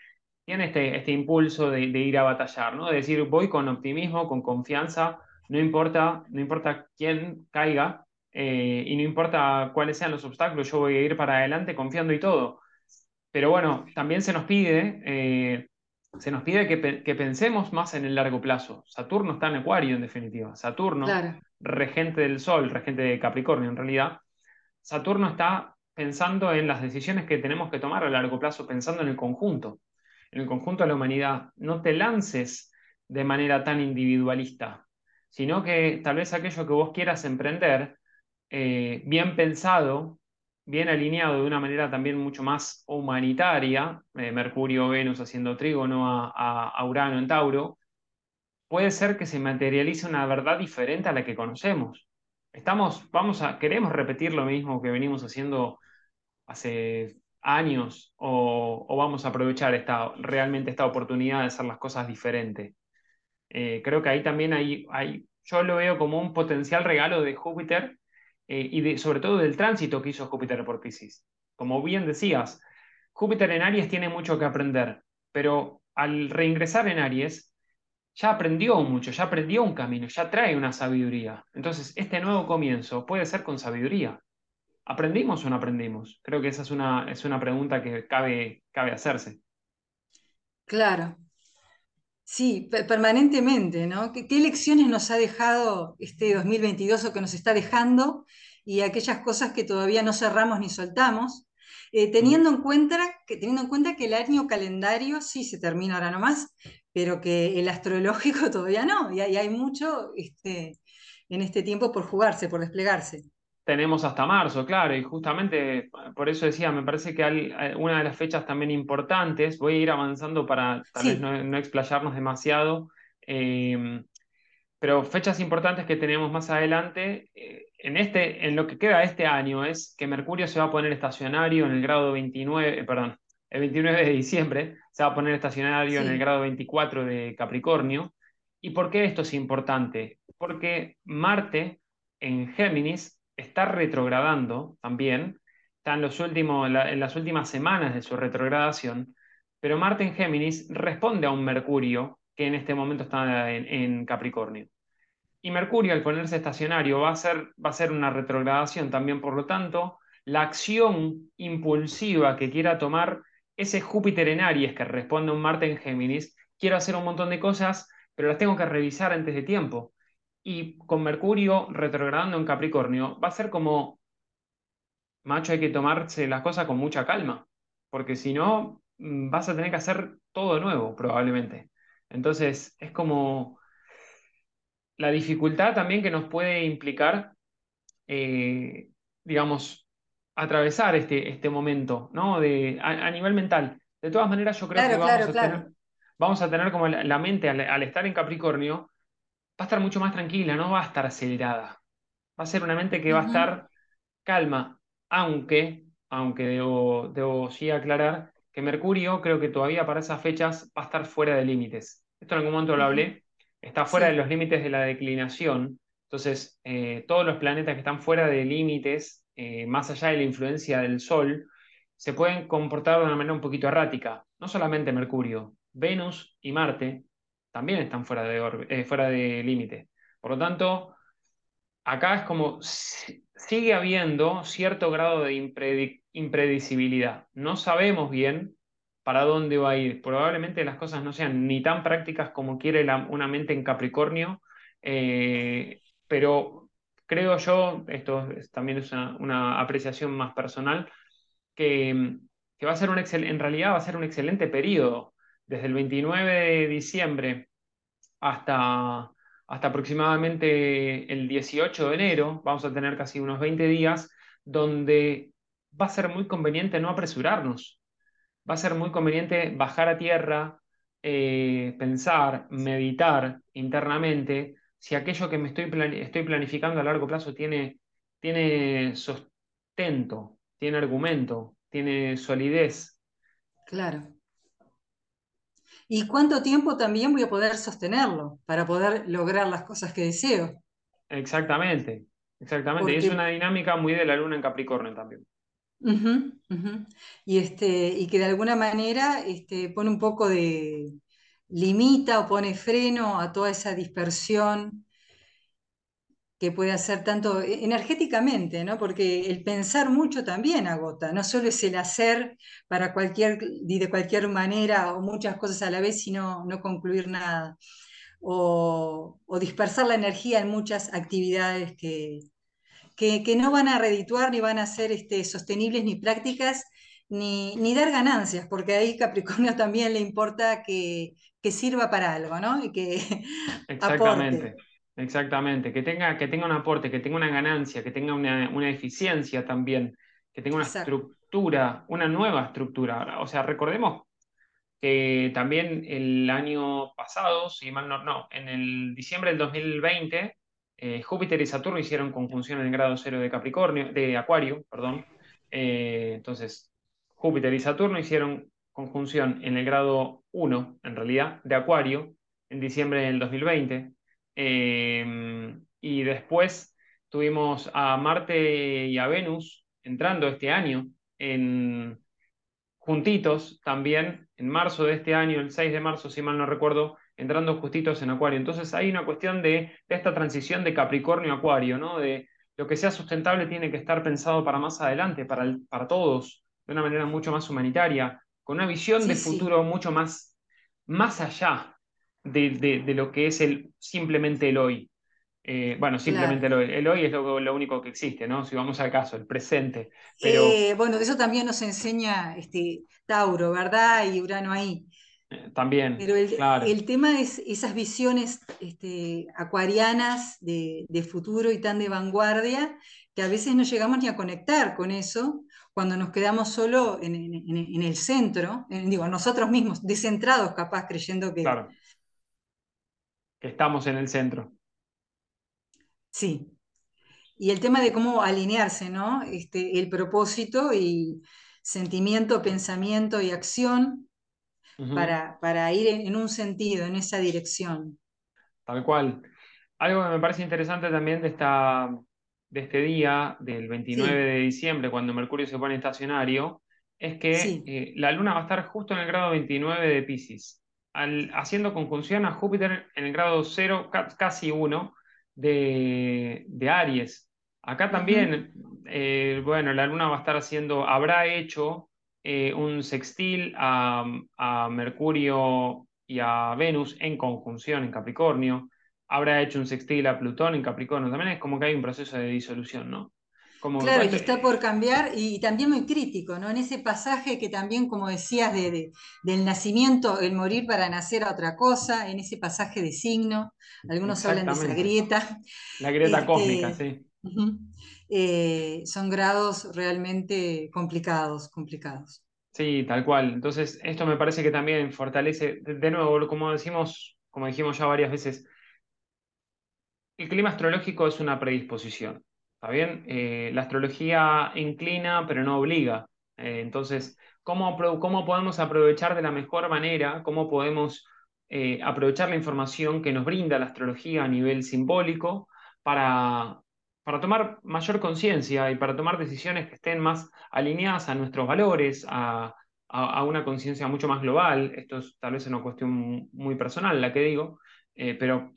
tiene este, este impulso de, ir a batallar, ¿no? De decir, voy con optimismo, con confianza, no importa, no importa quién caiga eh, y no importa cuáles sean los obstáculos, yo voy a ir para adelante confiando y todo. Pero bueno, también se nos pide, eh, se nos pide que, pensemos más en el largo plazo. Saturno está en Acuario, en definitiva. Saturno, regente del Sol, regente de Capricornio en realidad, Saturno está pensando en las decisiones que tenemos que tomar a largo plazo, pensando en el conjunto, en el conjunto de la humanidad. No te lances de manera tan individualista, sino que tal vez aquello que vos quieras emprender, eh, bien pensado, bien alineado de una manera también mucho más humanitaria, eh, Mercurio, Venus haciendo trígono a, a Urano en Tauro, puede ser que se materialice una verdad diferente a la que conocemos estamos, vamos a, queremos repetir lo mismo que venimos haciendo hace años o, vamos a aprovechar esta, realmente esta oportunidad de hacer las cosas diferentes. Eh, creo que ahí también hay, hay, yo lo veo como un potencial regalo de Júpiter eh, y sobre todo del tránsito que hizo Júpiter por Pisces. Como bien decías, Júpiter en Aries tiene mucho que aprender, pero al reingresar en Aries, ya aprendió mucho, ya aprendió un camino, ya trae una sabiduría. Entonces, este nuevo comienzo puede ser con sabiduría. ¿Aprendimos o no aprendimos? Creo que esa es una, es una pregunta que cabe, cabe hacerse. Claro. Sí, permanentemente, ¿no? ¿Qué, lecciones nos ha dejado este 2022 o que nos está dejando y aquellas cosas que todavía no cerramos ni soltamos? Eh, teniendo, en cuenta que, teniendo en cuenta que el año calendario sí se termina ahora nomás, pero que el astrológico (laughs) todavía no, y hay, mucho este, en este tiempo por jugarse, por desplegarse. Tenemos hasta marzo, claro, y justamente por eso decía, me parece que hay, una de las fechas también importantes, voy a ir avanzando para tal vez no, explayarnos demasiado, eh, pero fechas importantes que tenemos más adelante, eh, en, este, en lo que queda este año, es que Mercurio se va a poner estacionario en el grado 29, eh, perdón, el 29 de diciembre, se va a poner estacionario en el grado 24 de Capricornio. ¿Y por qué esto es importante? Porque Marte en Géminis está retrogradando también, está en, las últimas semanas de su retrogradación, pero Marte en Géminis responde a un Mercurio que en este momento está en, Capricornio. Y Mercurio, al ponerse estacionario, va a, ser, va a ser una retrogradación también, por lo tanto, la acción impulsiva que quiera tomar ese Júpiter en Aries que responde a un Marte en Géminis, quiero hacer un montón de cosas, pero las tengo que revisar antes de tiempo. Y con Mercurio retrogradando en Capricornio, va a ser como, macho, hay que tomarse las cosas con mucha calma, porque si no, mm, vas a tener que hacer todo de nuevo, probablemente. Entonces, es como la dificultad también que nos puede implicar, eh, digamos, atravesar este, este momento, ¿no? De, a, nivel mental. De todas maneras, yo creo que vamos, a Tener, vamos a tener como la, mente al, estar en Capricornio, a estar mucho más tranquila, no va a estar acelerada. Va a ser una mente que va a estar calma, aunque, aunque debo, debo sí aclarar que Mercurio creo que todavía para esas fechas va a estar fuera de límites. Esto en algún momento lo hablé, está fuera de los límites de la declinación. Entonces, eh, todos los planetas que están fuera de límites, eh, más allá de la influencia del Sol, se pueden comportar de una manera un poquito errática. No solamente Mercurio, Venus y Marte también están fuera de, eh, fuera de límite. Por lo tanto, acá es como sigue habiendo cierto grado de impredecibilidad. No sabemos bien para dónde va a ir. Probablemente las cosas no sean ni tan prácticas como quiere una mente en Capricornio, eh, pero creo yo, esto también es una, apreciación más personal, que, va a ser un en realidad va a ser un excelente periodo. Desde el 29 de diciembre hasta hasta aproximadamente el 18 de enero, vamos a tener casi unos 20 días, donde va a ser muy conveniente no apresurarnos. Va a ser muy conveniente bajar a tierra, eh, pensar, meditar internamente si aquello que me estoy, estoy planificando a largo plazo tiene, tiene sustento, tiene argumento, tiene solidez. Claro y cuánto tiempo también voy a poder sostenerlo para poder lograr las cosas que deseo. Exactamente, exactamente. Y es una dinámica muy de la luna en Capricornio también. Y, este, y que de alguna manera este, pone un poco de, limita o pone freno a toda esa dispersión que puede hacer tanto e, energéticamente, ¿no? Porque el pensar mucho también agota, no solo es el hacer para cualquier, de cualquier manera o muchas cosas a la vez, sino no concluir nada. O, dispersar la energía en muchas actividades que, que, no van a redituar, ni van a ser este, sostenibles, ni prácticas, ni, ni, dar ganancias, porque ahí Capricornio (laughs) también le importa que, que sirva para algo, ¿no? Y que (laughs) Exactamente. Exactamente, que tenga, que tenga un aporte, que tenga una ganancia, que tenga una, eficiencia también, que tenga una estructura, una nueva estructura. O sea, recordemos que también el año pasado, si mal no, no, en el diciembre del 2020, eh, Júpiter y Saturno hicieron conjunción en el grado cero de Capricornio, de Acuario, perdón. Eh, entonces, Júpiter y Saturno hicieron conjunción en el grado 1, en realidad, de Acuario, en diciembre del 2020. Em, y después tuvimos a Marte y a Venus entrando este año en, juntitos también, en marzo de este año, el 6 de marzo, si mal no recuerdo, entrando justitos en Acuario. Entonces hay una cuestión de, esta transición de Capricornio a Acuario, ¿no? De lo que sea sustentable tiene que estar pensado para más adelante, para, para todos, de una manera mucho más humanitaria, con una visión de futuro mucho más, más allá de, lo que es el, simplemente el hoy. Eh, bueno, simplemente el, hoy. el hoy es lo, único que existe, ¿no? Si vamos al caso, el presente. Pero... Eh, bueno, eso también nos enseña este, Tauro, ¿verdad? Y Urano ahí. Eh, también. Pero el, tema es esas visiones este, acuarianas de, futuro y tan de vanguardia que a veces no llegamos ni a conectar con eso cuando nos quedamos solo en, el centro, digo, nosotros mismos, descentrados capaz, creyendo que... Claro. Estamos en el centro. Sí. Y el tema de cómo alinearse, ¿no? Este, el propósito y sentimiento, pensamiento y acción para, para, ir en, un sentido, en esa dirección. Tal cual. Algo que me parece interesante también de, esta, de este día, del 29 de diciembre, cuando Mercurio se pone estacionario, es que eh, la Luna va a estar justo en el grado 29 de Pisces, haciendo conjunción a Júpiter en el grado 0, casi 1, de, Aries. Acá también, eh, bueno, la Luna va a estar haciendo, habrá hecho eh, un sextil a, Mercurio y a Venus en conjunción en Capricornio. Habrá hecho un sextil a Plutón en Capricornio. También es como que hay un proceso de disolución, ¿no? Claro, que está por cambiar y también muy crítico, ¿no? En ese pasaje que también, como decías, de, del nacimiento, el morir para nacer a otra cosa, en ese pasaje de signo, algunos hablan de esa grieta. La grieta este, cósmica, sí. Eh, son grados realmente complicados, complicados. Sí, tal cual. Entonces, esto me parece que también fortalece, de nuevo, como decimos, como dijimos ya varias veces, el clima astrológico es una predisposición. ¿Está bien? Eh, la astrología inclina, pero no obliga. Eh, entonces, ¿cómo, ¿cómo, podemos aprovechar de la mejor manera? ¿Cómo podemos eh, aprovechar la información que nos brinda la astrología a nivel simbólico para, para tomar mayor conciencia y para tomar decisiones que estén más alineadas a nuestros valores, a, a, una conciencia mucho más global? Esto es tal vez una cuestión muy personal la que digo, pero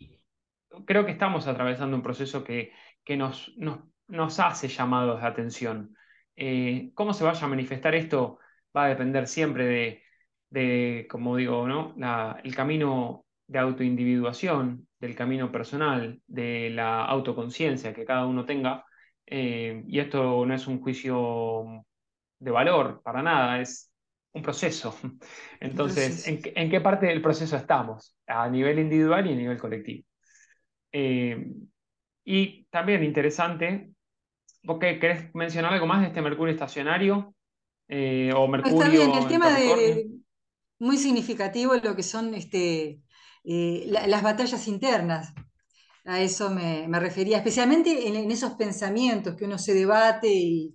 creo que estamos atravesando un proceso que, que nos, nos nos hace llamados de atención. Eh, ¿Cómo se vaya a manifestar esto? Va a depender siempre de, como digo, ¿no? el camino de autoindividuación, del camino personal, de la autoconciencia que cada uno tenga. Eh, y esto no es un juicio de valor para nada, es un proceso. (laughs) Entonces, ¿en, qué parte del proceso estamos? A nivel individual y a nivel colectivo. Eh, y también interesante ¿Vos querés mencionar algo más de este Mercurio estacionario? Eh, o Mercurio. Está bien, el tema de, muy significativo lo que son este, eh, las batallas internas. A eso me, refería, especialmente en, esos pensamientos que uno se debate y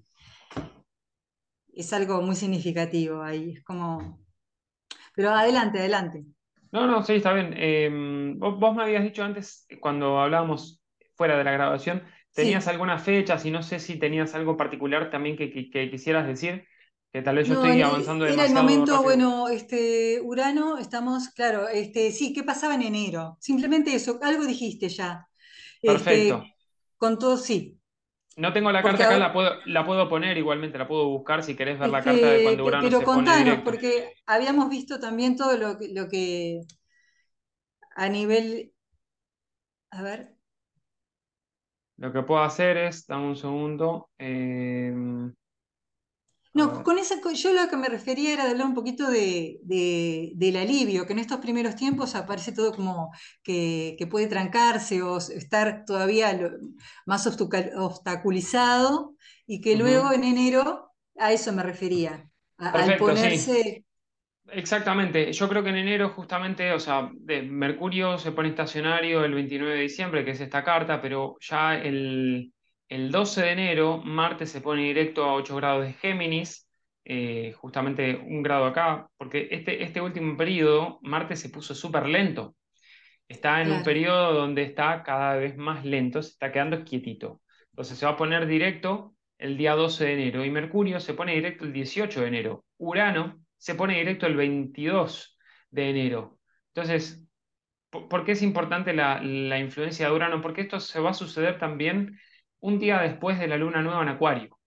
es algo muy significativo ahí. Es como. Pero adelante, adelante. No, no, sí, está bien. Em, vos, me habías dicho antes, cuando hablábamos fuera de la grabación, ¿Tenías alguna fecha? Si no sé si tenías algo particular también que, quisieras decir, que tal vez yo estoy avanzando demasiado. Era el momento, bueno, este, Urano, estamos, claro, este, sí, ¿qué pasaba en enero? Simplemente eso, algo dijiste ya. Este, Perfecto. con todo, sí. No tengo la carta acá, la, puedo, la puedo poner igualmente, la puedo buscar si querés ver la carta de cuando este, Urano pero se contanos, pone porque habíamos visto también todo lo, lo que a nivel, a ver, lo que puedo hacer es, dame un segundo. Em, no, con esa, yo lo que me refería era de hablar un poquito de, del alivio, que en estos primeros tiempos aparece todo como que, puede trancarse o estar todavía más obstaculizado y que luego en enero a eso me refería, al ponerse... Exactamente, yo creo que en enero justamente, o sea, de Mercurio se pone estacionario el 29 de diciembre, que es esta carta, pero ya el, 12 de enero Marte se pone directo a 8 grados de Géminis, eh, justamente un grado acá, porque este, este último periodo Marte se puso súper lento, está en un periodo donde está cada vez más lento, se está quedando quietito, entonces se va a poner directo el día 12 de enero y Mercurio se pone directo el 18 de enero, Urano se pone directo el 22 de enero. Entonces, ¿por qué es importante la, la influencia de Urano? Porque esto se va a suceder también un día después de la luna nueva en Acuario.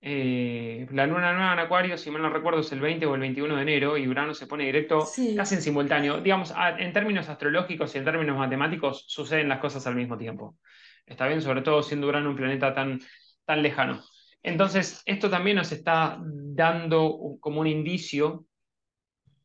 Eh, la luna nueva en Acuario, si mal no recuerdo, es el 20 o el 21 de enero y Urano se pone directo casi en simultáneo. Digamos, en términos astrológicos y en términos matemáticos, suceden las cosas al mismo tiempo. Está bien, sobre todo siendo Urano un planeta tan, tan lejano. Entonces, esto también nos está dando como un indicio,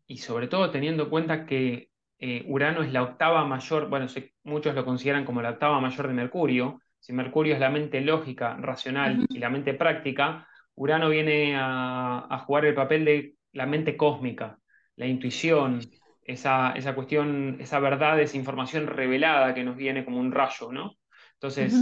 y sobre todo teniendo en cuenta que eh, Urano es la octava mayor, bueno, muchos lo consideran como la octava mayor de Mercurio, si Mercurio es la mente lógica, racional y la mente práctica, Urano viene a, jugar el papel de la mente cósmica, la intuición, esa, esa, cuestión, esa verdad, esa información revelada que nos viene como un rayo, ¿no? Entonces,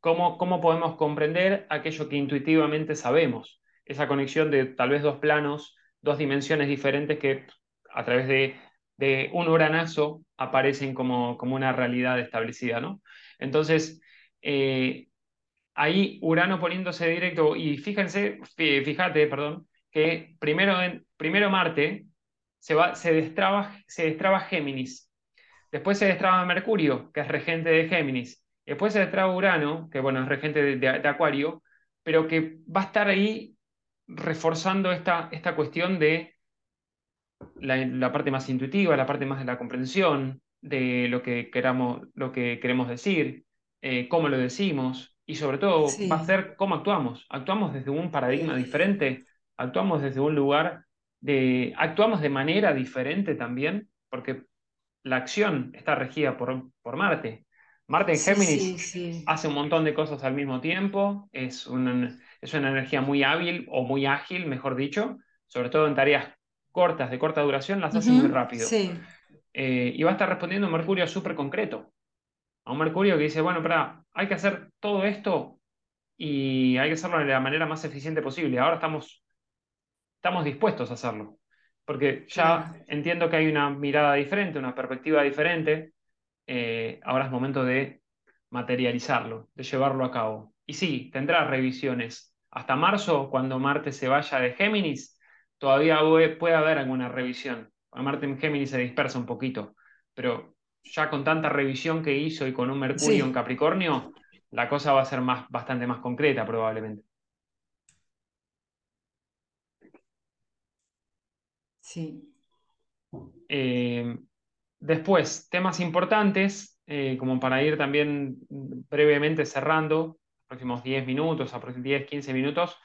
¿cómo, ¿cómo podemos comprender aquello que intuitivamente sabemos? Esa conexión de tal vez dos planos, dos dimensiones diferentes que a través de, un uranazo aparecen como, una realidad establecida, ¿no? Entonces, eh, ahí Urano poniéndose directo, y fíjense, fíjate, perdón, que primero, primero Marte se, destraba, se destraba Géminis, después se destraba Mercurio, que es regente de Géminis, después se destraba Urano, que bueno, es regente de, Acuario, pero que va a estar ahí reforzando esta, esta cuestión de la, la, parte más intuitiva, la parte más de la comprensión de lo que, queramos, lo que queremos decir, eh, cómo lo decimos y sobre todo va a ser cómo actuamos. Actuamos desde un paradigma diferente, actuamos desde un lugar de... actuamos de manera diferente también, porque la acción está regida por, por Marte. Marte en Géminis hace un montón de cosas al mismo tiempo, es una, es una energía muy hábil o muy ágil, mejor dicho, sobre todo en tareas cortas, de corta duración, las hace muy rápido. Eh, y va a estar respondiendo un Mercurio súper concreto a un Mercurio que dice, bueno, para, hay que hacer todo esto y hay que hacerlo de la manera más eficiente posible. Ahora estamos, estamos dispuestos a hacerlo, porque ya entiendo que hay una mirada diferente, una perspectiva diferente. Eh, ahora es momento de materializarlo, de llevarlo a cabo. Y sí, tendrá revisiones. Hasta marzo, cuando Marte se vaya de Géminis, todavía puede haber alguna revisión. Marte en Géminis se dispersa un poquito, pero ya con tanta revisión que hizo y con un Mercurio en Capricornio, la cosa va a ser más, bastante más concreta probablemente. Sí. Eh, después, temas importantes, eh, como para ir también brevemente cerrando, próximos 10 minutos, aproximadamente 10, 15 minutos.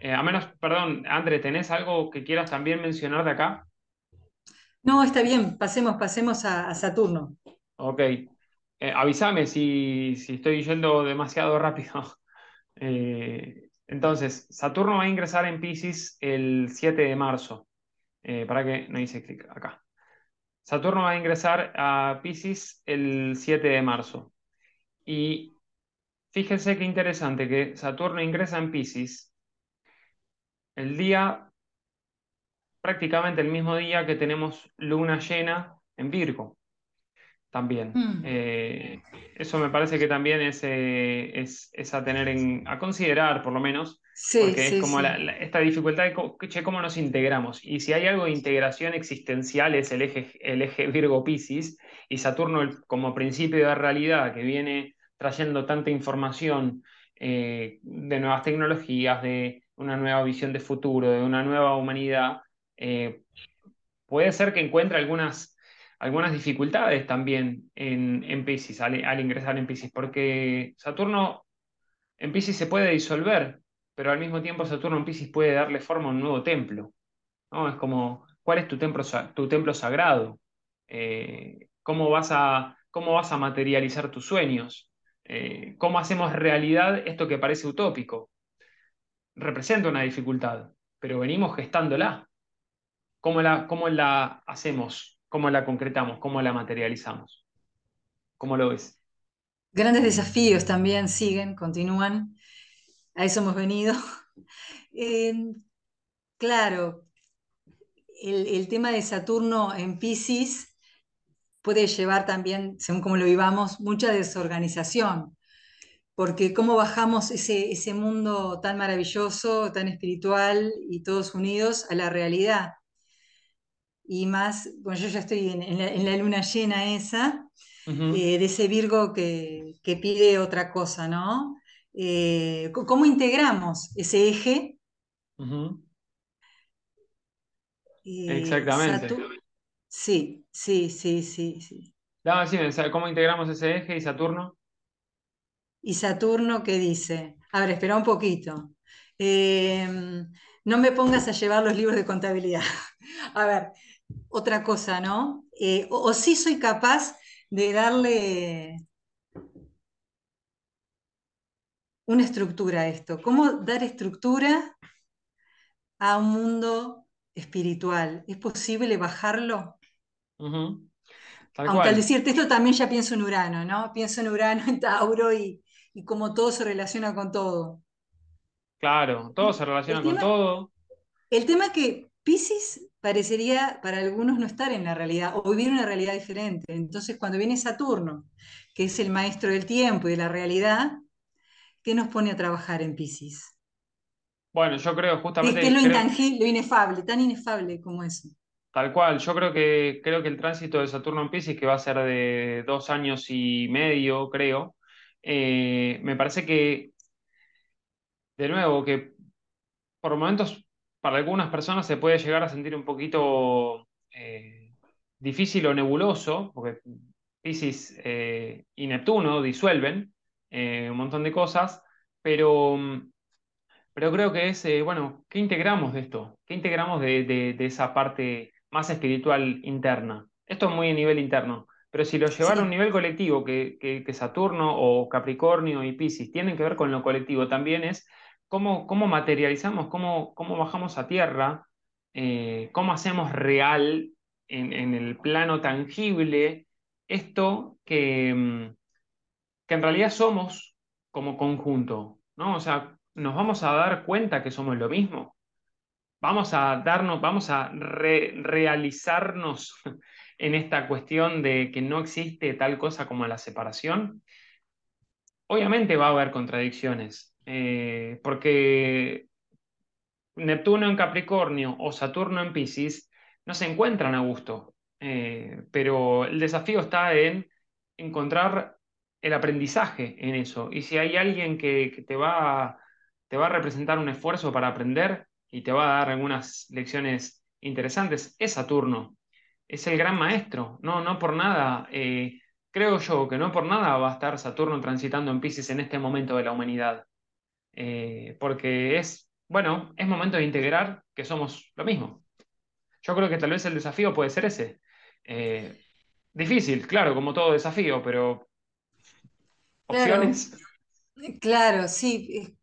Eh, a menos, perdón, André, ¿tenés algo que quieras también mencionar de acá? No, está bien, pasemos, pasemos a, Saturno. Ok. Eh, avísame si, estoy yendo demasiado rápido. (laughs) Eh, entonces, Saturno va a ingresar en Pisces el 7 de marzo. Eh, para que no hice clic acá. Saturno va a ingresar a Pisces el 7 de marzo. Y fíjense qué interesante que Saturno ingresa en Pisces el día prácticamente el mismo día que tenemos luna llena en Virgo. También. Hmm. Eh, eso me parece que también es, eh, es, a tener en, a considerar, por lo menos, porque es como esta dificultad de cómo nos integramos. Y si hay algo de integración existencial es el eje, el eje Virgo-Piscis y Saturno como principio de realidad que viene trayendo tanta información eh, de nuevas tecnologías, de una nueva visión de futuro, de una nueva humanidad, eh, puede ser que encuentre algunas, algunas dificultades también en, en Pisces, al, ingresar en Pisces, porque Saturno en Pisces se puede disolver, pero al mismo tiempo Saturno en Pisces puede darle forma a un nuevo templo. ¿no? Es como, ¿cuál es tu templo, tu templo sagrado? Eh, ¿cómo, vas a, ¿Cómo vas a materializar tus sueños? Eh, ¿Cómo hacemos realidad esto que parece utópico? Representa una dificultad, pero venimos gestándola. ¿Cómo la, cómo la hacemos? ¿Cómo la concretamos? ¿Cómo la materializamos? ¿Cómo lo ves? Grandes desafíos también siguen, continúan. A eso hemos venido. (laughs) Eh, claro, el, tema de Saturno en Pisces puede llevar también, según cómo lo vivamos, mucha desorganización, porque cómo bajamos ese, ese mundo tan maravilloso, tan espiritual y todos unidos a la realidad y más, bueno, yo ya estoy en, la, luna llena esa, eh, de ese Virgo que, pide otra cosa, ¿no? Eh, ¿Cómo integramos ese eje? Exactamente. Sí, sí, sí, sí, sí. ¿cómo integramos ese eje y Saturno? ¿Y Saturno qué dice? A ver, espera un poquito. Em, no me pongas a llevar los libros de contabilidad. (laughs) a ver, otra cosa, ¿no? Eh, o, sí soy capaz de darle una estructura a esto. ¿Cómo dar estructura a un mundo espiritual? ¿Es posible bajarlo? Aunque al decirte esto también ya pienso en Urano, ¿no? Pienso en Urano, en Tauro y, y cómo todo se relaciona con todo. Claro, todo se relaciona con todo. El tema es que Pisces parecería para algunos no estar en la realidad o vivir una realidad diferente. Entonces, cuando viene Saturno, que es el maestro del tiempo y de la realidad, ¿qué nos pone a trabajar en Pisces? Bueno, yo creo justamente... ¿Qué es lo intangible, lo inefable, tan inefable como eso? Tal cual, yo creo que, creo que el tránsito de Saturno en Pisces, que va a ser de dos años y medio, creo, eh, me parece que, de nuevo, que por momentos para algunas personas se puede llegar a sentir un poquito eh, difícil o nebuloso, porque Pisces eh, y Neptuno disuelven un montón de cosas, pero, pero creo que es, bueno, ¿qué integramos de esto? ¿Qué integramos de, de esa parte más espiritual interna? Esto es muy a nivel interno. Pero si lo llevara a un nivel colectivo, que, Saturno o Capricornio y Pisces tienen que ver con lo colectivo, también es cómo, cómo materializamos, cómo, cómo bajamos a tierra, eh, cómo hacemos real en, el plano tangible esto que, mm, que en realidad somos como conjunto, ¿no? O sea, nos vamos a dar cuenta que somos lo mismo. Vamos a darnos, vamos a realizarnos (laughs) en esta cuestión de que no existe tal cosa como la separación, obviamente va a haber contradicciones, eh, porque Neptuno en Capricornio o Saturno en Pisces no se encuentran a gusto, eh, pero el desafío está en encontrar el aprendizaje en eso. Y si hay alguien que, te, va, te va a representar un esfuerzo para aprender y te va a dar algunas lecciones interesantes, es Saturno es el gran maestro. No, no por nada, eh, creo yo que no por nada va a estar Saturno transitando en Pisces en este momento de la humanidad. Eh, porque es, bueno, es momento de integrar que somos lo mismo. Yo creo que tal vez el desafío puede ser ese. Eh, difícil, claro, como todo desafío, pero opciones. Claro, sí.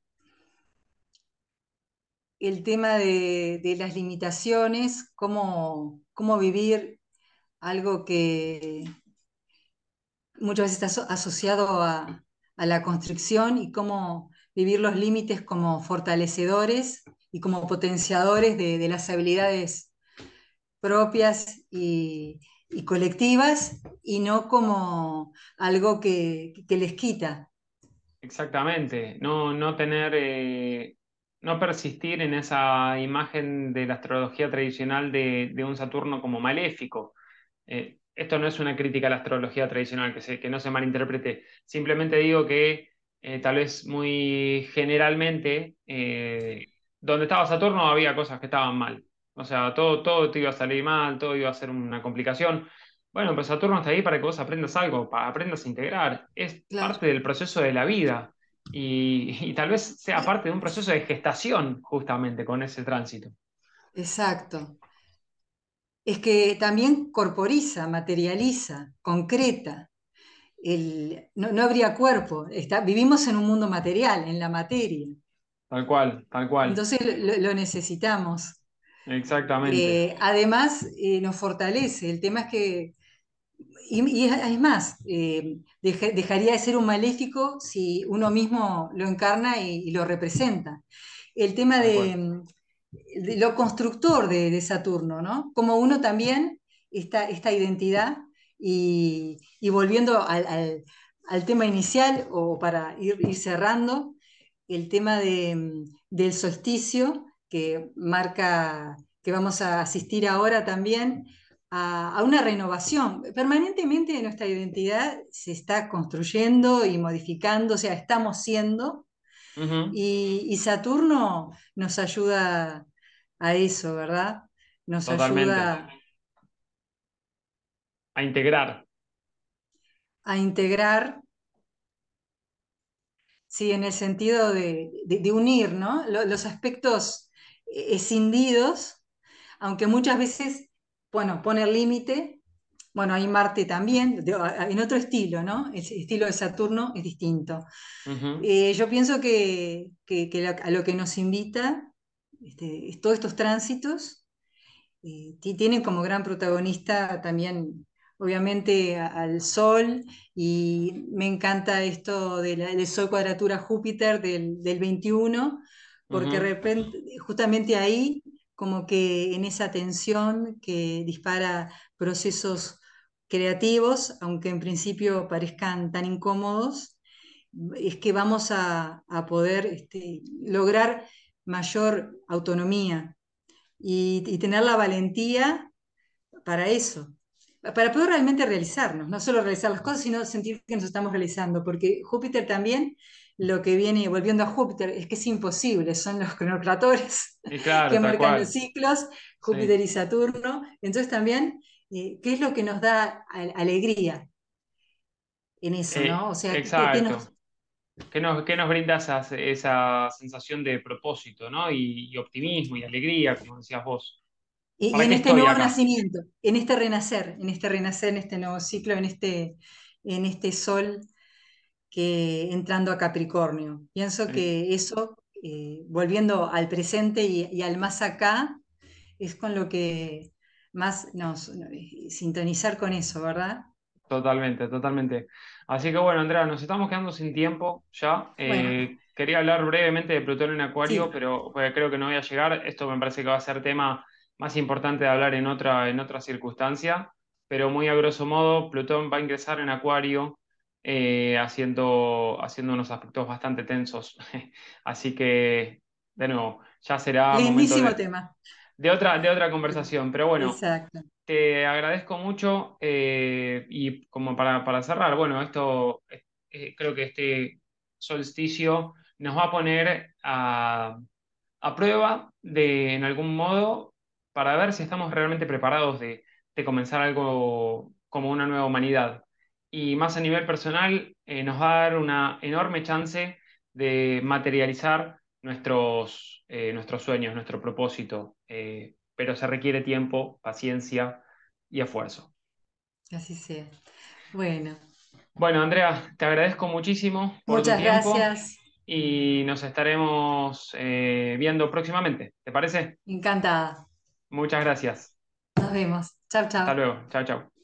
El tema de, de las limitaciones, cómo, cómo vivir algo que muchas veces está asociado a, la construcción y cómo vivir los límites como fortalecedores y como potenciadores de, las habilidades propias y, colectivas y no como algo que, les quita. Exactamente, no, no tener eh, no persistir en esa imagen de la astrología tradicional de, un Saturno como maléfico. Eh, esto no es una crítica a la astrología tradicional, que, se, que no se malinterprete. Simplemente digo que eh, tal vez muy generalmente, donde estaba Saturno había cosas que estaban mal. O sea, todo, todo te iba a salir mal, todo iba a ser una complicación. Bueno, pues Saturno está ahí para que vos aprendas algo, para aprendas a integrar. Es parte del proceso de la vida y, tal vez sea parte de un proceso de gestación justamente con ese tránsito. Exacto. Es que también corporiza, materializa, concreta. no, habría cuerpo. Está, vivimos en un mundo material, en la materia. Tal cual, tal cual. Entonces lo, necesitamos. Exactamente. Eh, además, eh, nos fortalece. El tema es que y, es más, eh, dejaría de ser un maléfico si uno mismo lo encarna y, lo representa. El tema de, lo constructor de, Saturno, ¿no? Como uno también, esta, esta identidad, y, volviendo al, tema inicial, o para ir, cerrando, el tema del solsticio, que marca que vamos a asistir ahora también a, una renovación. Permanentemente nuestra identidad se está construyendo y modificando, o sea, estamos siendo, y, Saturno nos ayuda a eso, ¿verdad? Nos ayuda a integrar. A integrar, sí, en el sentido de, unir, ¿no? Los aspectos escindidos, aunque muchas veces, bueno, poner límite, bueno, hay Marte también, en otro estilo, ¿no? El estilo de Saturno es distinto. Eh, yo pienso que, a lo que nos invita este, todos estos tránsitos eh, tienen como gran protagonista también, obviamente, al Sol, y me encanta esto del Sol cuadratura Júpiter del, 21, porque repente, justamente ahí como que en esa tensión que dispara procesos creativos, aunque en principio parezcan tan incómodos, es que vamos a, poder este, lograr mayor autonomía y, tener la valentía para eso, para poder realmente realizarnos, no solo realizar las cosas, sino sentir que nos estamos realizando, porque Júpiter también lo que viene, volviendo a Júpiter, es que es imposible, son los cronocratores (laughs) (laughs) que marcan los ciclos, Júpiter y Saturno, entonces también eh, ¿qué es lo que nos da alegría en eso, eh, ¿no? O sea, exacto. ¿qué nos... ¿Qué nos, brinda esa, sensación de propósito, ¿no? Y, optimismo y alegría, como decías vos. Y, en este nuevo nacimiento, en este renacer, en este renacer, en este nuevo ciclo, en este, en este sol que entrando a Capricornio. Pienso que eso, eh, volviendo al presente y, al más acá, es con lo que más nos, sintonizar con eso, ¿verdad? Totalmente, totalmente. Así que bueno, Andrea, nos estamos quedando sin tiempo ya. Eh, quería hablar brevemente de Plutón en Acuario, pero creo que no voy a llegar. Esto me parece que va a ser tema más importante de hablar en otra, en otra circunstancia, pero muy a grosso modo, Plutón va a ingresar en Acuario eh, haciendo, haciendo unos aspectos bastante tensos. (laughs) Así que, de nuevo, ya será... Lindísimo tema de otra, de otra conversación. Pero bueno, te agradezco mucho eh, y como para, cerrar, bueno, esto eh, creo que este solsticio nos va a poner a, prueba de, en algún modo, para ver si estamos realmente preparados de, comenzar algo como una nueva humanidad. Y más a nivel personal, eh, nos va a dar una enorme chance de materializar nuestros, eh, nuestros sueños, nuestro propósito, eh, pero se requiere tiempo, paciencia y esfuerzo. Así sea. Bueno. Bueno, Andrea, te agradezco muchísimo por Muchas tu tiempo gracias. Y nos estaremos viendo próximamente. ¿Te parece? Encantada. Muchas gracias. Nos vemos. Chao, chao. Hasta luego. Chao, chao.